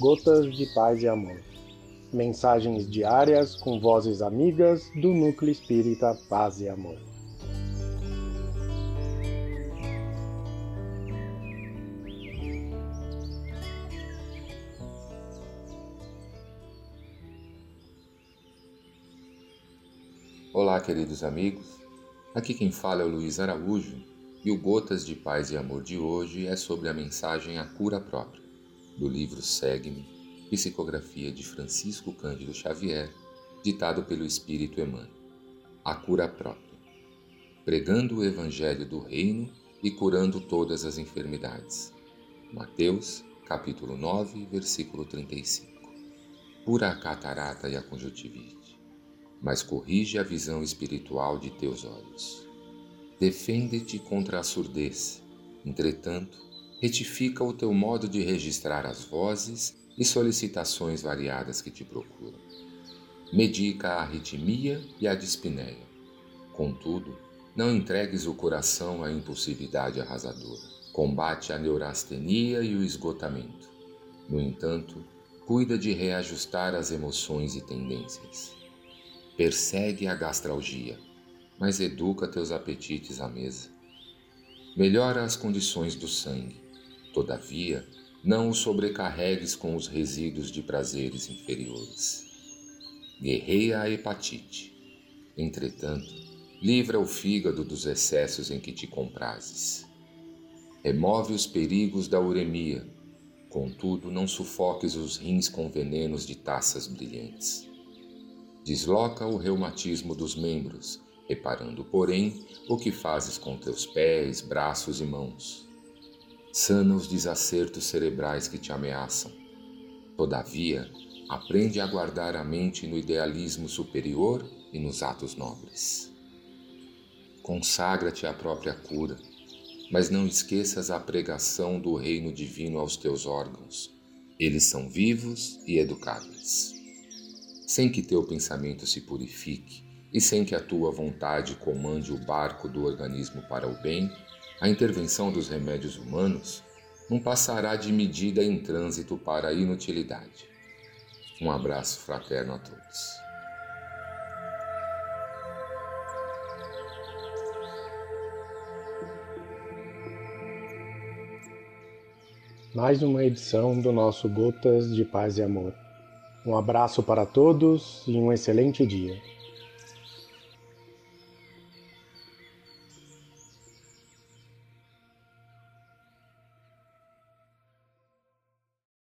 Gotas de Paz e Amor. Mensagens diárias com vozes amigas do Núcleo Espírita Paz e Amor. Olá, queridos amigos. Aqui quem fala é o Luiz Araújo e o Gotas de Paz e Amor de hoje é sobre a mensagem A Cura Própria do livro Segue-me, psicografia de Francisco Cândido Xavier, ditado pelo Espírito Emmanuel. A cura própria. Pregando o Evangelho do Reino e curando todas as enfermidades. Mateus, capítulo 9, versículo 35. Cura a catarata e a conjuntivite, mas corrige a visão espiritual de teus olhos. Defende-te contra a surdez, entretanto, retifica o teu modo de registrar as vozes e solicitações variadas que te procuram. Medica a arritmia e a dispneia. Contudo, não entregues o coração à impulsividade arrasadora. Combate a neurastenia e o esgotamento. No entanto, cuida de reajustar as emoções e tendências. Persegue a gastralgia, mas educa teus apetites à mesa. Melhora as condições do sangue Todavia, não o sobrecarregues com os resíduos de prazeres inferiores. Guerreia a hepatite. Entretanto, livra o fígado dos excessos em que te comprases. Remove os perigos da uremia, contudo, não sufoques os rins com venenos de taças brilhantes. Desloca o reumatismo dos membros, reparando, porém, o que fazes com teus pés, braços e mãos sana os desacertos cerebrais que te ameaçam. Todavia, aprende a guardar a mente no idealismo superior e nos atos nobres. Consagra-te à própria cura, mas não esqueças a pregação do reino divino aos teus órgãos. Eles são vivos e educáveis. Sem que teu pensamento se purifique e sem que a tua vontade comande o barco do organismo para o bem, a intervenção dos remédios humanos não passará de medida em trânsito para a inutilidade. Um abraço fraterno a todos. Mais uma edição do nosso Gotas de Paz e Amor. Um abraço para todos e um excelente dia.